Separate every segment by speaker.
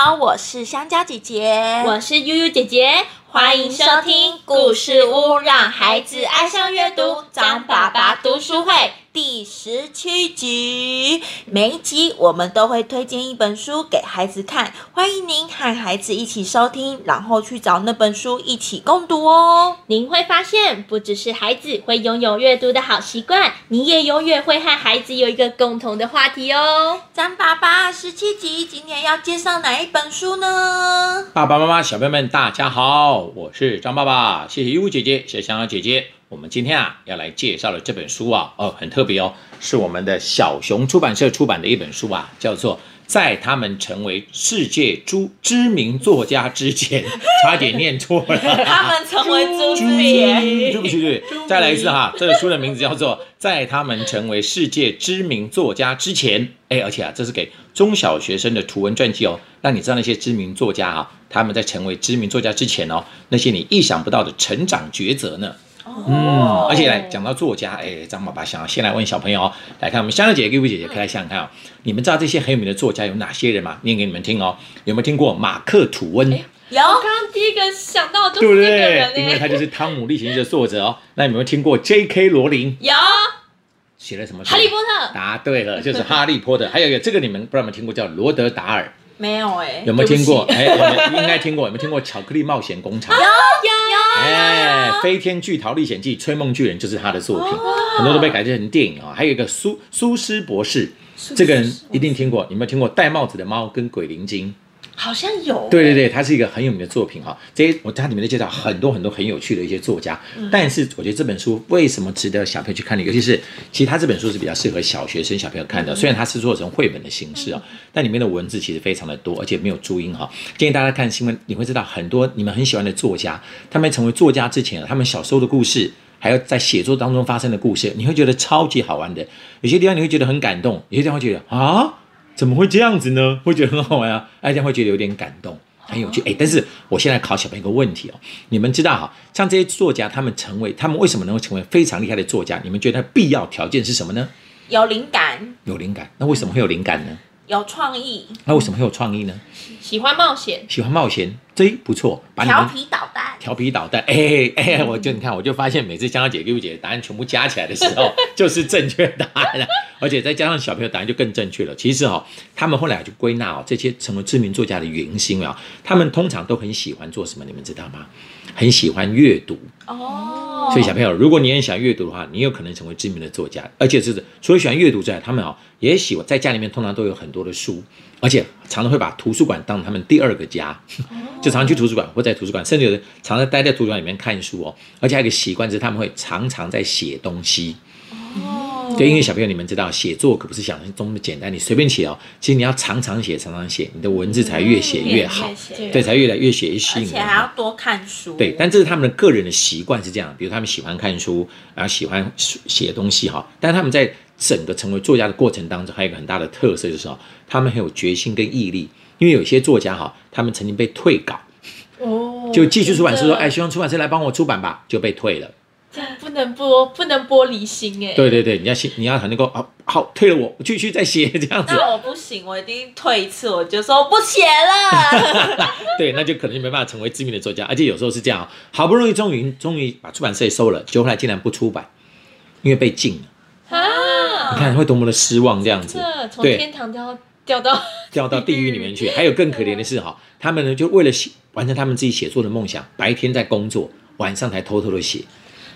Speaker 1: 好，我是香蕉姐姐，
Speaker 2: 我是悠悠姐姐，
Speaker 1: 欢迎收听故事屋，让孩子爱上阅读。张爸爸读书会第十七集，每一集我们都会推荐一本书给孩子看，欢迎您和孩子一起收听，然后去找那本书一起共读哦。
Speaker 2: 您会发现，不只是孩子会拥有阅读的好习惯，你也永远会和孩子有一个共同的话题哦。
Speaker 1: 张爸爸，十七集今天要介绍哪一本书呢？
Speaker 3: 爸爸妈妈、小朋友们，大家好，我是张爸爸，谢谢优姐姐，谢谢香香姐姐。我们今天啊要来介绍的这本书啊，哦，很特别哦，是我们的小熊出版社出版的一本书啊，叫做《在他们成为世界知知名作家之前》，差点念错了。
Speaker 1: 他们成为朱名
Speaker 3: 对
Speaker 1: 前，
Speaker 3: 不起，对不起，再来一次哈。这个书的名字叫做《在他们成为世界知名作家之前》。哎，而且啊，这是给中小学生的图文传记哦，让你知道那些知名作家啊、他们在成为知名作家之前哦，那些你意想不到的成长抉择呢。嗯，而且来讲到作家，哎，张爸爸想要先来问小朋友哦，来看我们香香姐姐、各位姐姐，可以来想想看哦，你们知道这些很有名的作家有哪些人吗？念给你们听哦。有没有听过马克·吐温？
Speaker 1: 有
Speaker 2: 我刚刚第一个想到的就
Speaker 3: 对不
Speaker 2: 是这个
Speaker 3: 对
Speaker 2: 人？哎，
Speaker 3: 因为他就是《汤姆历险记》的作者哦。那你有没有听过 J.K. 罗琳
Speaker 1: 有，
Speaker 3: 写了什么书？
Speaker 2: 哈利波特，
Speaker 3: 答对了，就是《哈利波特》。还有一个，这个你们不知道有没有听过，叫罗德达尔，
Speaker 1: 没有哎、
Speaker 3: 有没有听过？哎，有没有应该听过。有没有听过《巧克力冒险工厂》？
Speaker 1: 有？有
Speaker 3: 哎，《飞天巨桃历险记》《吹梦巨人》就是他的作品，很多都被改编成电影啊、还有一个苏苏斯博士，这个人一定听过。有没有听过《戴帽子的猫》跟《鬼灵精》？
Speaker 1: 好像有、
Speaker 3: 对对对，它是一个很有名的作品哈。这些我它里面都介绍很多很多很有趣的一些作家，但是我觉得这本书为什么值得小朋友去看呢？尤其是其实它这本书是比较适合小学生小朋友看的，虽然它是做成绘本的形式啊，但里面的文字其实非常的多，而且没有注音哈。建议大家看新闻，你会知道很多你们很喜欢的作家，他们成为作家之前，他们小时候的故事。还有在写作当中发生的故事，你会觉得超级好玩的。有些地方你会觉得很感动，有些地方会觉得啊，怎么会这样子呢？会觉得很好玩啊，大家会觉得有点感动，很有趣。哎，但是我现在考小朋友一个问题哦，你们知道哈，像这些作家，他们成为他们为什么能够成为非常厉害的作家？你们觉得必要条件是什么呢？
Speaker 1: 有灵感，
Speaker 3: 有灵感。那为什么会有灵感呢？
Speaker 1: 有创意，
Speaker 3: 那为什么会有创意呢？
Speaker 2: 喜欢冒险，
Speaker 3: 喜欢冒险，这不错，把你
Speaker 1: 调皮捣蛋，
Speaker 3: 调皮捣蛋，哎哎，我就你看，我就发现每次香香姐、六姐答案全部加起来的时候，就是正确答案了，而且再加上小朋友答案就更正确了。其实哈、哦，他们后来就归纳哦，这些成为知名作家的原因啊，他们通常都很喜欢做什么？你们知道吗？很喜欢阅读。
Speaker 1: 哦，
Speaker 3: 所以小朋友，如果你很喜欢阅读的话，你有可能成为知名的作家。而且是除了喜欢阅读之外，他们哦也喜欢在家里面通常都有很多的书，而且常常会把图书馆当他们第二个家，就常常去图书馆或在图书馆，甚至有的常常待在图书馆里面看书哦。而且还有一个习惯是他们会常常在写东西。
Speaker 1: 哦，
Speaker 3: 对，因为小朋友你们知道，写作可不是想象中的简单，你随便写哦，其实你要常常写，常常写，你的文字才越写越好，
Speaker 1: 对
Speaker 3: 对，才越来越写越吸
Speaker 1: 而且
Speaker 3: 引人。
Speaker 1: 还要多看书，
Speaker 3: 对，但这是他们的个人的习惯是这样，比如他们喜欢看书，然后喜欢写东西哈，但他们在整个成为作家的过程当中，还有一个很大的特色就是哦，他们很有决心跟毅力。因为有些作家哈，他们曾经被退稿，
Speaker 2: 哦，
Speaker 3: 就继续出版社说，哎，希望出版社来帮我出版吧，就被退了。
Speaker 2: 这样不能剥，不能玻璃心哎。
Speaker 3: 对对对，你要信，你要很能够啊，好，退了我，我继续再写这样子。
Speaker 1: 那我不行，我一定退一次，我就说不写了。
Speaker 3: 对，那就可能就没办法成为知名的作家，而且有时候是这样啊，好不容易终于终于把出版社收了，结果后来竟然不出版，因为被禁了。
Speaker 2: 啊，
Speaker 3: 你看会多么的失望这样子。
Speaker 2: 从天堂掉掉到
Speaker 3: 掉到地狱里面去。还有更可怜的是哈，他们呢就为了写完成他们自己写作的梦想，白天在工作，晚上才偷偷的写。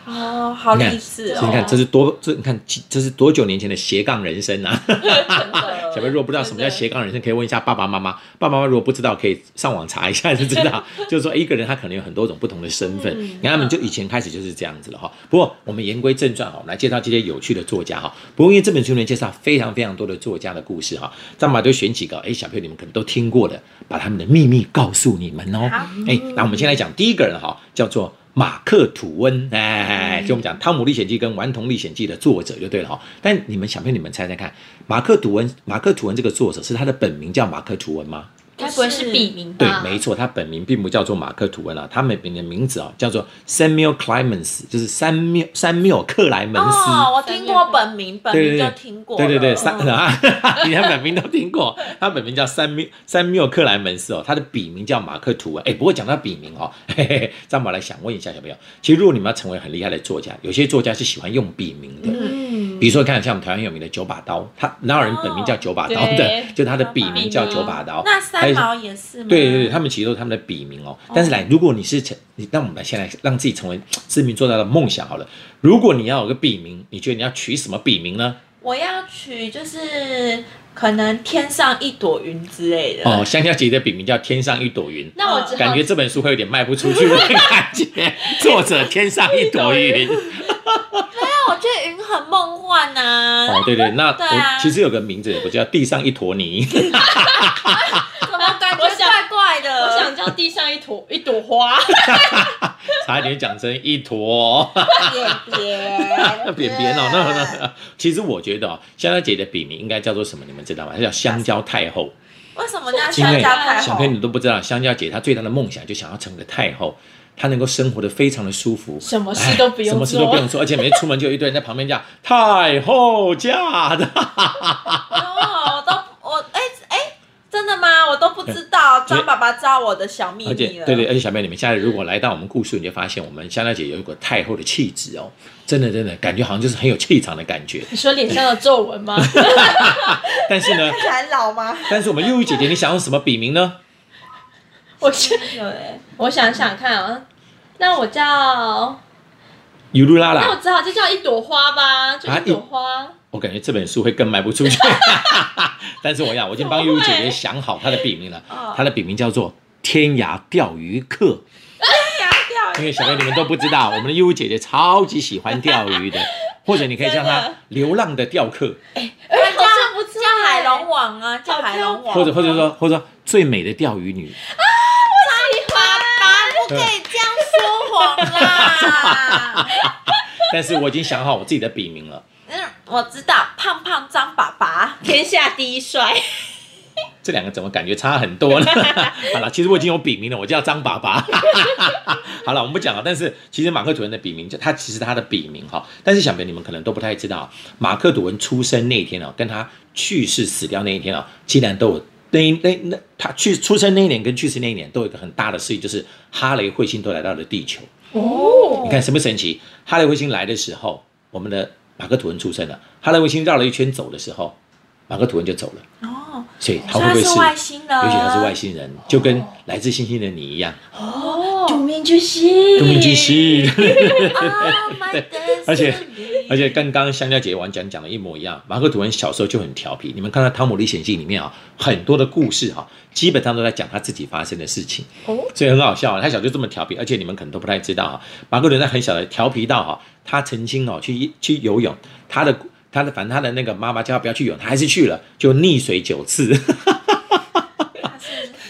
Speaker 1: 哦，好
Speaker 3: 你看
Speaker 1: 励志
Speaker 3: 这你看
Speaker 1: 哦，
Speaker 3: 这是多这你看这是多久年前的斜杠人生啊！小朋友如果不知道什么叫斜杠人生，可以问一下爸爸妈妈。爸爸妈妈如果不知道，可以上网查一下就知道。就是说一个人他可能有很多种不同的身份，你看他们就以前开始就是这样子了哈。不过我们言归正传哈，我们来介绍这些有趣的作家哈。不过因为这本书里面介绍非常非常多的作家的故事哈，张马就选几个哎小朋友你们可能都听过的，把他们的秘密告诉你们哦。
Speaker 1: 好
Speaker 3: 哎，那我们先来讲第一个人哈，叫做。马克·吐温，哎，就我们讲《汤姆历险记》跟《顽童历险记》的作者就对了哈。但你们想不想，你们猜猜看，马克·吐温，马克·吐温这个作者是他的本名叫马克·吐温吗？
Speaker 2: 该不会是笔名
Speaker 3: 对
Speaker 2: 吧？，
Speaker 3: 没错，他本名并不叫做马克·吐温啊，他本名的名字啊叫做 Samuel Clemens，就是三缪三缪克莱门斯。
Speaker 1: 哦，我听过本名，本名
Speaker 3: 对对对
Speaker 1: 就听过了。
Speaker 3: 对对对，三
Speaker 1: 嗯
Speaker 3: 啊，你连本名都听过。他本名叫三缪三缪克莱门斯哦，他的笔名叫马克·吐温。哎，不过讲到笔名哦，嘿 嘿嘿，张宝来想问一下小朋友，其实如果你们要成为很厉害的作家，有些作家是喜欢用笔名的。
Speaker 2: 嗯，
Speaker 3: 比如说，看像我们台湾有名的九把刀，他哪有人本名叫九把刀的？
Speaker 2: 对
Speaker 3: 就他的笔名叫九把刀。
Speaker 1: 那三毛也是吗？
Speaker 3: 对对对，他们其实都是他们的笔名哦。但是来，如果你是成，你让我们来先来让自己成为知名作家的梦想好了。如果你要有个笔名，你觉得你要取什么笔名呢？
Speaker 1: 我要取就是可能天上一朵云之类的。
Speaker 3: 哦，香蕉姐的笔名叫天上一朵云。
Speaker 2: 那我
Speaker 3: 感觉这本书会有点卖不出去的感觉。作者天上一朵云。
Speaker 1: 那我觉得云很梦幻呐、
Speaker 3: 哦，对对，那
Speaker 1: 对啊
Speaker 3: 我其实有个名字，我叫地上一坨泥。
Speaker 1: 怎么感觉怪怪的？
Speaker 2: 我想叫地上一坨 一朵花，
Speaker 3: 差一点讲成一坨。
Speaker 1: 扁扁
Speaker 3: 扁扁哦，那那那，其实我觉得哦，香蕉姐的笔名应该叫做什么？你们知道吗？她叫香蕉太后。
Speaker 1: 为什么叫
Speaker 3: 因为
Speaker 1: 香蕉太后
Speaker 3: 小朋？友你都不知道，香蕉姐她最大的梦想就想要成为太后，她能够生活的非常的舒服，
Speaker 2: 什么事都不用
Speaker 3: 哎什么事都不用做，而且每次出门就有一堆人在旁边叫太后驾的。
Speaker 1: 哦，我都我哎哎，真的吗？我都不知道，张爸爸知道我的小秘
Speaker 3: 而且
Speaker 1: 密了。
Speaker 3: 对对，而且小妹你们现在如果来到我们故事，你就发现我们香奈姐有一股太后的气质哦，真的真的感觉好像就是很有气场的感觉。
Speaker 2: 你说脸上的皱纹吗？
Speaker 3: 但是呢，
Speaker 1: 看起来老吗？
Speaker 3: 但是我们悠悠姐姐，你想用什么笔名呢？
Speaker 2: 我去，
Speaker 1: 有哎，
Speaker 2: 我想想看啊，那我叫，
Speaker 3: 尤露拉拉，
Speaker 2: 那我只好就叫一朵花吧，就
Speaker 3: 啊
Speaker 2: 一朵花。
Speaker 3: 我感觉这本书会更卖不出去。但是我要，我已经帮悠悠姐姐想好她的笔名了
Speaker 1: 哦，
Speaker 3: 她的笔名叫做天涯钓鱼客。
Speaker 1: 掉
Speaker 3: 因为小朋友你们都不知道，我们的悠悠姐姐超级喜欢钓鱼的，或者你可以叫她流浪的钓客，
Speaker 2: 哎，好像不错
Speaker 1: 叫海龙王啊，叫海龙王，
Speaker 3: 或者或者说或者说最美的钓鱼女。
Speaker 1: 可以这样说谎啦。
Speaker 3: 但是我已经想好我自己的笔名了。
Speaker 1: 嗯，我知道，胖胖张爸爸。
Speaker 2: 天下第一帅，
Speaker 3: 这两个怎么感觉差很多呢？好了，其实我已经有笔名了，我叫张爸爸。好了，我们不讲了。但是其实马克吐温的笔名，就他其实他的笔名哈，但是想必你们可能都不太知道，马克吐温出生那一天哦，跟他去世死掉那一天哦，竟然都有那那那他去出生那一年跟去世那一年都有一个很大的事情，就是哈雷彗星都来到了地球。
Speaker 2: 哦
Speaker 3: 你看神不神奇？哈雷彗星来的时候，我们的马克吐温出生了。哈雷彗星绕了一圈走的时候，马克吐温就走了。
Speaker 1: 哦，
Speaker 3: 所以他会不会是
Speaker 1: 外星人
Speaker 3: 尤其他是外星人，就跟来自星星的你一样，
Speaker 1: 哦
Speaker 2: 杜明巨星，
Speaker 3: 东明巨星。
Speaker 1: Oh
Speaker 3: 而且而且跟刚刚香蕉姐完讲讲的一模一样，马克吐温小时候就很调皮。你们看到《汤姆历险记》里面啊，很多的故事哈、基本上都在讲他自己发生的事情，
Speaker 2: 哦，
Speaker 3: 所以很好笑、啊。他小就这么调皮，而且你们可能都不太知道哈、马克吐温在很小的调皮到哈、他曾经哦去去游泳，他的他的反正他的那个妈妈叫他不要去游泳，他还是去了，就溺水九次。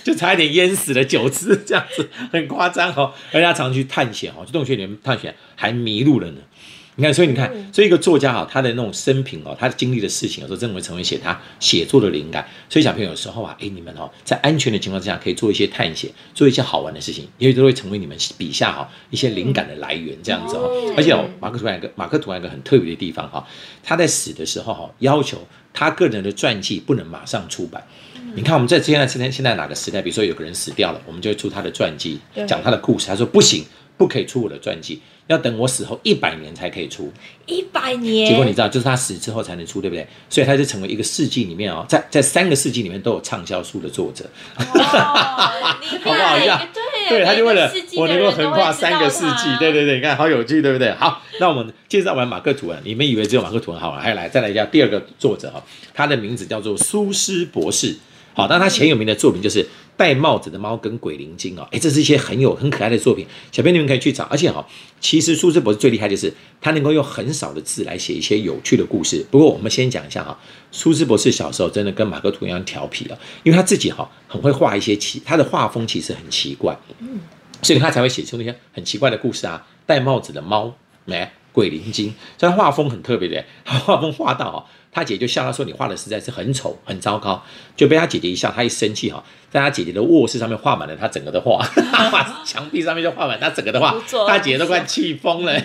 Speaker 3: 就差一点淹死了九次，这样子很夸张哦。而且他常去探险哦，去洞穴里面探险，还迷路了呢。你看，所以你看，所以一个作家哈，他的那种生平哦，他经历的事情，有时候真的会成为写他写作的灵感。所以小朋友有时候啊，哎，你们哦，在安全的情况之下，可以做一些探险，做一些好玩的事情，因为都会成为你们笔下哈一些灵感的来源，这样子哦。而且哦，马克吐温有一个马克吐温有一个很特别的地方哈，他在死的时候哈，要求他个人的传记不能马上出版。你看我们在现在现在现在哪个时代，比如说有个人死掉了，我们就会出他的传记，讲他的故事。他说不行，不可以出我的传记，要等我死后一百年才可以出。
Speaker 2: 一百年，
Speaker 3: 结果你知道，就是他死之后才能出，对不对？所以他就成为一个世纪里面哦，在在三个世纪里面都有畅销书的作者。
Speaker 1: 哦，
Speaker 3: 好不好
Speaker 1: 害
Speaker 3: 一样
Speaker 2: 对
Speaker 3: 对，他就为了我能够横跨三个世纪
Speaker 2: 他，
Speaker 3: 对对对，你看好有趣，对不对？好，那我们介绍完马克吐温，你们以为只有马克吐温好玩，还有来再来一下第二个作者哈，他的名字叫做苏斯博士。好，那他前有名的作品就是《戴帽子的猫》跟《鬼灵精》哦，哎，这是一些很有很可爱的作品，小朋友你们可以去找。而且哈、其实苏斯博士最厉害就是他能够用很少的字来写一些有趣的故事。不过我们先讲一下哈、苏斯博士小时候真的跟马克吐温一样调皮啊，因为他自己哈、很会画一些奇，他的画风其实很奇怪，所以他才会写出那些很奇怪的故事啊。戴帽子的猫，没鬼灵精，这画风很特别的，他 画风画到哦，他姐就笑他说你画的实在是很丑很糟糕，就被他姐姐一笑，他一生气哈，在他姐姐的卧室上面画满了他整个的画，画 墙壁上面就画满他整个的画
Speaker 1: 不错，
Speaker 3: 他姐姐都快气疯了。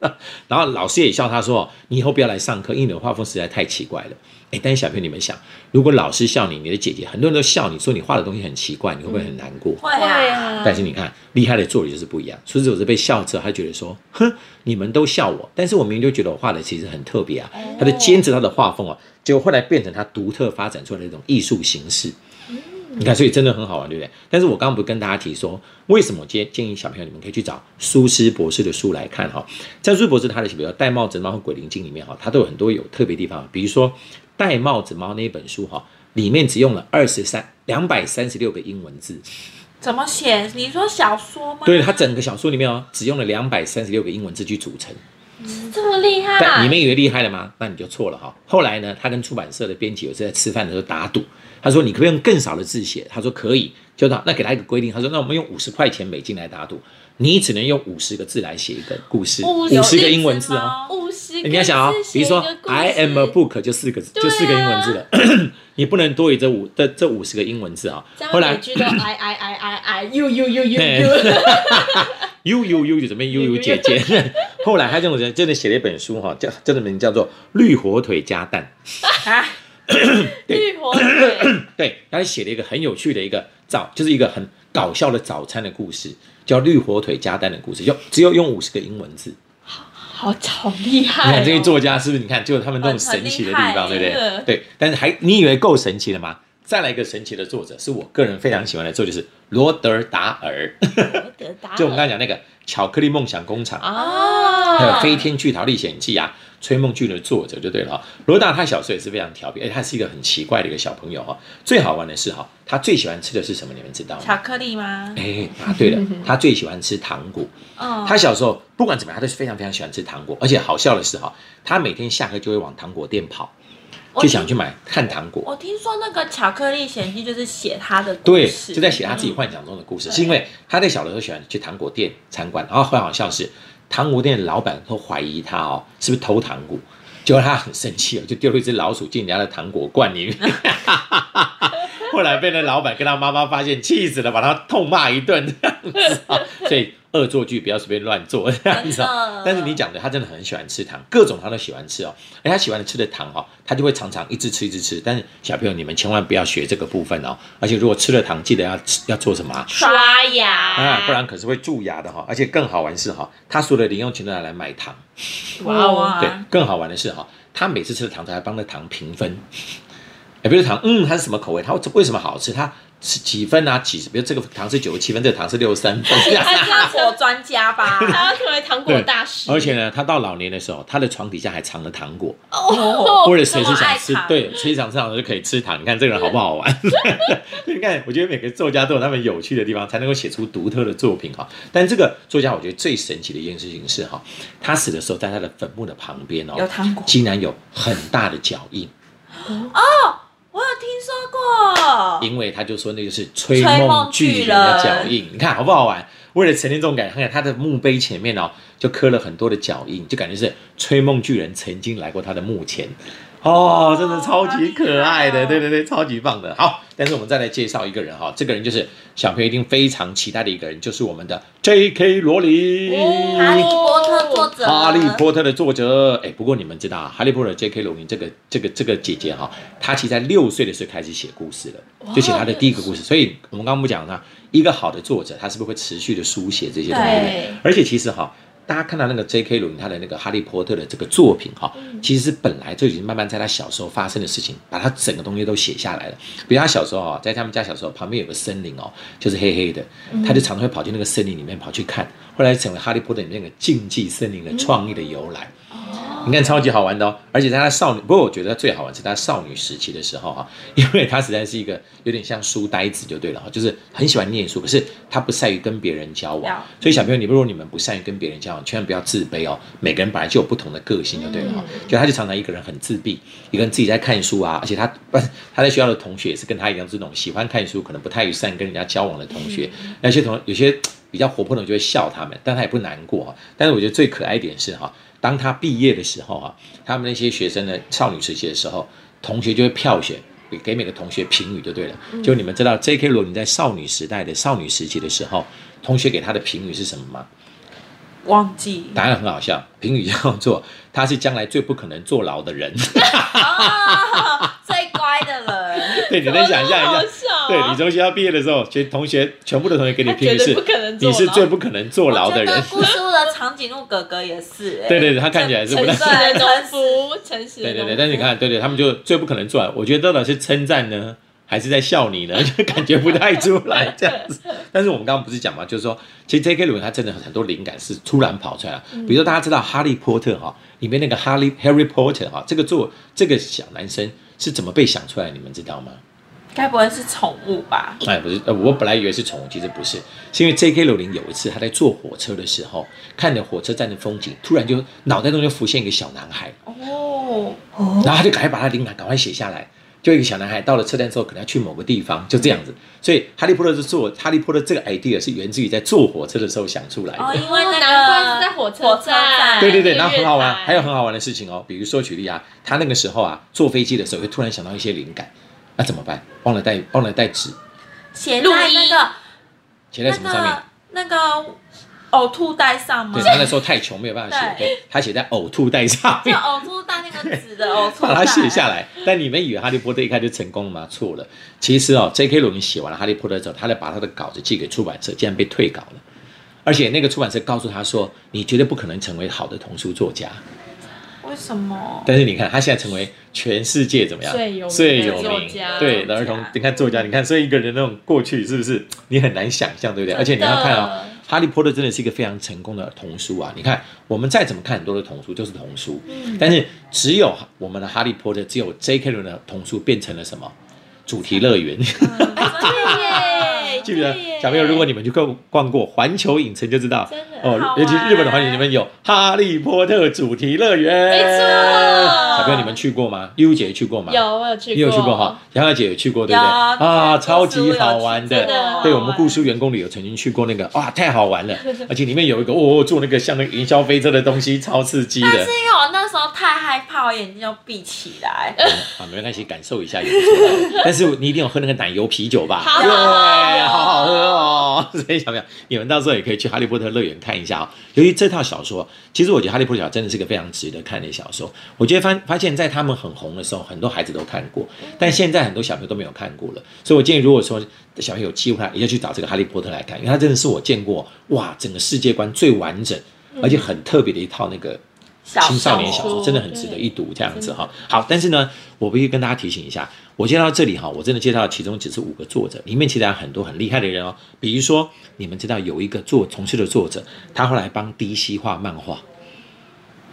Speaker 3: 然后老师也笑他说：“你以后不要来上课，因为你的画风实在太奇怪了。”哎，但是小朋友你们想，如果老师笑你，你的姐姐很多人都笑你说你画的东西很奇怪，你会不会很难过？
Speaker 1: 会啊，
Speaker 2: 啊，
Speaker 3: 但是你看，厉害的作者就是不一样。苏轼我是被笑之后，他觉得说，哼，你们都笑我，但是我明明就觉得我画的其实很特别啊。他就坚持他的画风啊，结果后来变成他独特发展出来的一种艺术形式。你看，所以真的很好玩，对不对？但是我刚刚不是跟大家提说，为什么我建建议小朋友你们可以去找苏斯博士的书来看哈？在苏斯博士他的比如说《戴帽子猫》和《鬼灵精》里面哈，他都有很多有特别地方，比如说《戴帽子猫》那一本书哈，里面只用了二十三两百三十六个英文字。
Speaker 1: 怎么写？你说小说吗？
Speaker 3: 对，它整个小说里面哦，只用了两百三十六个英文字去组成。
Speaker 2: 这么厉害，
Speaker 3: 但你们以为厉害了吗？那你就错了哈。后来呢，他跟出版社的编辑有次在吃饭的时候打赌，他说：“你可不可以用更少的字写？”他说：“可以。”就到那给他一个规定，他说：“那我们用五十块钱美金来打赌，你只能用五十个字来写一个故事，
Speaker 2: 五
Speaker 3: 五十个英文字哦。”
Speaker 2: 五十
Speaker 3: 你要想啊、
Speaker 2: 字
Speaker 3: 比如说 I am a book 就四个字，就四个英文字了，你不能多于这五这这五十个英文字啊。后来
Speaker 2: 每句都 I I I I I you you you you you，
Speaker 3: 悠悠悠就准备悠悠姐姐。后来他这种人真的写了一本书哈，叫真的名叫做《绿火腿加蛋
Speaker 1: 啊，
Speaker 2: 绿火腿，》。
Speaker 3: 对，他写了一个很有趣的一个早，就是一个很搞笑的早餐的故事，叫《绿火腿加蛋》的故事，就只有用五十个英文字。
Speaker 2: 好好厉害哦！
Speaker 3: 看这些作家是不是？你看，就有他们这种神奇的地方，对不对？对，但是还你以为够神奇了吗？再来一个神奇的作者，是我个人非常喜欢的作者，就是罗德达尔。
Speaker 2: 得答
Speaker 3: 就我们刚才讲那个《巧克力梦想工厂》
Speaker 2: 啊，
Speaker 3: 还有《飞天巨桃历险记》啊，吹梦俊的作者就对了哈。罗大他小时候也是非常调皮，哎，他是一个很奇怪的一个小朋友哈。最好玩的是哈，他最喜欢吃的是什么？你们知道吗？
Speaker 1: 巧克力吗？
Speaker 3: 哎，答对了，他最喜欢吃糖果。
Speaker 1: 嗯，
Speaker 3: 他小时候不管怎么样，他都是非常非常喜欢吃糖果，而且好笑的是哈，他每天下课就会往糖果店跑，
Speaker 1: 我
Speaker 3: 就想去买看糖果。
Speaker 1: 我听说那个《巧克力险记》就是写他的故
Speaker 3: 对，
Speaker 1: 事，
Speaker 3: 就在写他自己幻想中的故事，是因为他在小的时候喜欢去糖果店参观，然后很好笑是，糖果店的老板都怀疑他哦是不是偷糖果，结果他很生气哦，就丢了一只老鼠进人家的糖果罐里面。后来被那老板跟他妈妈发现，气死了，把他痛骂一顿这样子啊。所以恶作剧不要随便乱做这样子啊。但是你讲的，他真的很喜欢吃糖，各种他都喜欢吃哦。而他喜欢吃的糖哈、哦，他就会常常一直吃一直吃。但是小朋友，你们千万不要学这个部分哦。而且如果吃了糖，记得要吃要做什么啊？
Speaker 2: 刷牙
Speaker 3: 啊，不然可是会蛀牙的哈、而且更好玩是哈，他所有的零用钱都拿来买糖。
Speaker 2: 哇
Speaker 1: 哇
Speaker 3: 对，更好玩的是哈，他每次吃的糖都还帮那糖评分。哎，比如糖，嗯，它是什么口味？它为什么好吃？它是几分啊？几？比如这个糖是九十七分，这个糖是六十三分。
Speaker 1: 他是糖果专家吧？
Speaker 2: 他要成为糖果大师，
Speaker 3: 而且呢，他到老年的时候，他的床底下还藏了糖果，
Speaker 1: 哦
Speaker 3: 或者谁是想吃对，随时想吃糖就可以吃糖。你看这个人好不好玩？你看，我觉得每个作家都有他们有趣的地方，才能够写出独特的作品哈。但这个作家，我觉得最神奇的一件事情是哈，他死的时候，在他的坟墓的旁边哦，
Speaker 1: 有糖果
Speaker 3: 竟然有很大的脚印，
Speaker 1: 我有听说过，
Speaker 3: 因为他就说那个是吹梦
Speaker 1: 巨
Speaker 3: 人的脚印，你看好不好玩？为了呈现这种感觉，看他的墓碑前面哦，就刻了很多的脚印，就感觉是吹梦巨人曾经来过他的墓前。哦，真的超级可爱的，对对对，超级棒的。好，但是我们再来介绍一个人哈，这个人就是小朋友一定非常期待的一个人，就是我们的 J.K. 罗琳。
Speaker 1: 哈利波特作者，
Speaker 3: 哈利波特的作者，哎，不过你们知道啊，哈利波特 J.K. 罗琳这个这个这个姐姐哈，她其实在六岁的时候开始写故事了，就写她的第一个故事。所以我们刚刚不讲呢，一个好的作者，他是不是会持续的书写这些东西？而且其实哈。大家看到那个 J.K. 罗琳他的那个《哈利波特》的这个作品哈，其实是本来就已经慢慢在他小时候发生的事情，把他整个东西都写下来了。比如他小时候啊，在他们家小时候旁边有个森林哦，就是黑黑的，他就常常会跑进那个森林里面跑去看，后来成为《哈利波特》里面那个竞技森林的创意的由来。你看超级好玩的哦，而且在他少女，不过我觉得最好玩是他少女时期的时候哈，因为他实在是一个有点像书呆子就对了哈，就是很喜欢念书，可是他不善于跟别人交往，所以小朋友，你如果你们不善于跟别人交往，千万不要自卑哦，每个人本来就有不同的个性就对了哈，就他就常常一个人很自闭，一个人自己在看书啊，而且他不是她在学校的同学也是跟他一样，这种喜欢看书，可能不太善于跟人家交往的同学，那些同有些。比较活泼的就会笑他们，但他也不难过哈。但是我觉得最可爱一点是哈，当他毕业的时候啊，他们那些学生呢，少女时期的时候，同学就会票选。给给每个同学评语就对了，就你们知道 J.K. 罗琳在少女时代的少女时期的时候，同学给她的评语是什么吗？
Speaker 1: 忘记。
Speaker 3: 答案很好笑，评语叫做他是将来最不可能坐牢的人。
Speaker 1: 哦，最乖的人。
Speaker 3: 对，你能想象一下对你从学校毕业的时候，全同学全部的同学给你评语是
Speaker 2: 不可能坐
Speaker 3: 你是最不可能坐牢的人
Speaker 1: 长颈鹿哥哥也是、哎
Speaker 3: 对对对，他看起来是不
Speaker 2: 诚
Speaker 3: 太
Speaker 2: 实的 农夫，诚实
Speaker 3: 对对对，但是你看，对对，他们就最不可能做。我觉得到底是称赞呢，还是在笑你呢？就感觉不太出来这样子。但是我们刚刚不是讲嘛，就是说，其实 J.K. 罗琳他真的很多灵感是突然跑出来了。比如说大家知道《哈利波特》哈，里面那个哈利 Harry Potter 哈，这个做这个小男生是怎么被想出来？你们知道吗？
Speaker 1: 该不会是宠物吧？
Speaker 3: 哎，不是，呃，我本来以为是宠物，其实不是，是因为 J.K. 罗琳有一次他在坐火车的时候，看着火车站的风景，突然就脑袋中就浮现一个小男孩。
Speaker 1: 哦，
Speaker 3: 然后他就赶快把他灵感赶快写下来。就一个小男孩到了车站之后，可能要去某个地方，就这样子。所以哈利波特是做哈利波特这个 idea 是源自于在坐火车的时候想出来的。
Speaker 1: 哦，因为那个
Speaker 2: 难怪是在火车
Speaker 1: 站
Speaker 3: 对对对，然后很好玩，
Speaker 2: 台
Speaker 3: 还有很好玩的事情哦，比如说举例啊，他那个时候啊坐飞机的时候会突然想到一些灵感，那怎么办？忘了带忘了带纸，
Speaker 1: 写
Speaker 2: 录音
Speaker 1: 在那个
Speaker 3: 写在什么上面？
Speaker 1: 那个那个呕吐袋上吗
Speaker 3: 对，？他那时候太穷没有办法写，他写在呕吐袋上
Speaker 1: 就
Speaker 3: 面。
Speaker 1: 呕吐袋那个纸的呕吐袋，
Speaker 3: 把它写下来。但你们以为哈利波特一开始就成功了吗？错了。其实哦，J.K. 罗琳写完了哈利波特之后，他再把他的稿子寄给出版社，竟然被退稿了。而且那个出版社告诉他说：“你绝对不可能成为好的童书作家。
Speaker 1: 为什么？”
Speaker 3: 但是你看，他现在成为全世界怎么样
Speaker 2: 最有名
Speaker 3: 对的儿童。你看作家，你看所以一个人那种过去是不是你很难想象，对不对？而且你要看哦，《哈利波特》真的是一个非常成功的童书啊！你看，我们再怎么看很多的童书，就是童书，但是只有我们的《哈利波特》，只有 J.K. 罗琳的童书变成了什么？主题乐园。记不记得小朋友？如果你们去逛逛过环球影城，就知道哦尤其日本的环球影城里面有《哈利波特》主题乐园。
Speaker 2: 没错
Speaker 3: 小朋友你们去过吗？悠姐去过吗？
Speaker 2: 有我有去过，
Speaker 3: 你有去过哈？杨小姐有去过，对不对？啊，超级好玩
Speaker 1: 的
Speaker 3: 对，我们故事员工旅游曾经去过那个，哇，太好玩了！而且里面有一个哦，坐那个像那个云霄飞车的东西，超刺激的。
Speaker 1: 但是因为我那时候太害怕，我眼睛就闭起来。
Speaker 3: 啊，没关系，感受一下也不错。但是你一定有喝那个奶油啤酒吧？
Speaker 2: 好
Speaker 3: 对，
Speaker 2: 好
Speaker 3: 好好喝哦。所以小朋友，你们到时候也可以去哈利波特乐园看看一下哦。由于这套小说，其实我觉得哈利波特真的是个非常值得看的小说。我觉得发发现，在他们很红的时候，很多孩子都看过，但现在很多小朋友都没有看过了。所以我建议，如果说小朋友有机会，也要去找这个哈利波特来看，因为它真的是我见过哇，整个世界观最完整，而且很特别的一套那个。
Speaker 1: 小
Speaker 3: 青少年小
Speaker 2: 说
Speaker 3: 说真的很值得一读，这样子哈。好，但是呢，我必须跟大家提醒一下，我介绍到这里哈，我真的介绍其中只是五个作者，里面其实还有很多很厉害的人哦。比如说，你们知道有一个做从事的作者，他后来帮 DC 画漫画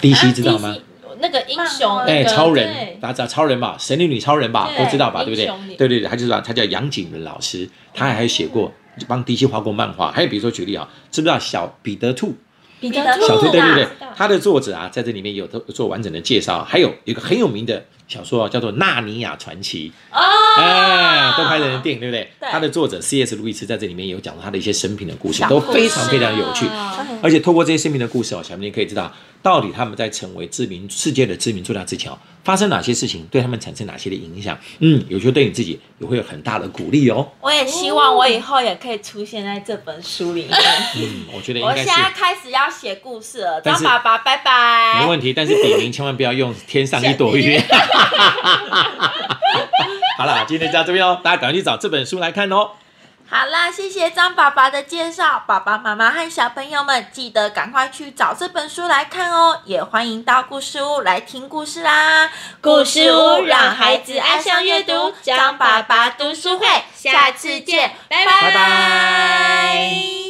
Speaker 3: ，DC 知道吗？
Speaker 2: 那个英雄，
Speaker 3: 哎、超人，大家知道超人吧？神女女超人吧，都知道吧？对不对？对对对，他就是他叫杨景伦老师，他还写过帮 DC 画过漫画，还有比如说举例啊，知不知道小彼得兔？
Speaker 2: 彼
Speaker 1: 得兔
Speaker 3: 小兔，对对对他的作者啊，在这里面有做做完整的介绍，还有一个很有名的小说啊，叫做《纳尼亚传奇》，
Speaker 1: 哦，
Speaker 3: 哎，都拍成电影，对不对？
Speaker 1: 对
Speaker 3: 他的作者 C.S. 路易斯在这里面有讲到他的一些生平的故事，都非常非常有趣。
Speaker 2: 啊
Speaker 3: 而且透过这些生平的故事哦，小明你可以知道，到底他们在成为知名世界的知名作家之前哦，发生哪些事情，对他们产生哪些的影响。嗯，有时候对你自己也会有很大的鼓励哦。
Speaker 1: 我也希望我以后也可以出现在这本书里面。
Speaker 3: 嗯，我觉得应该是
Speaker 1: 我现在开始要写故事了，
Speaker 3: 但是
Speaker 1: 张爸爸，拜拜。
Speaker 3: 没问题，但是笔名千万不要用天上一朵云。好了，今天就到这边哦，大家赶快去找这本书来看哦。
Speaker 1: 好啦，谢谢张爸爸的介绍，爸爸妈妈和小朋友们记得赶快去找这本书来看哦，也欢迎到故事屋来听故事啦。
Speaker 2: 故事屋让孩子爱上阅读张爸爸读书会下次见拜拜
Speaker 1: 拜拜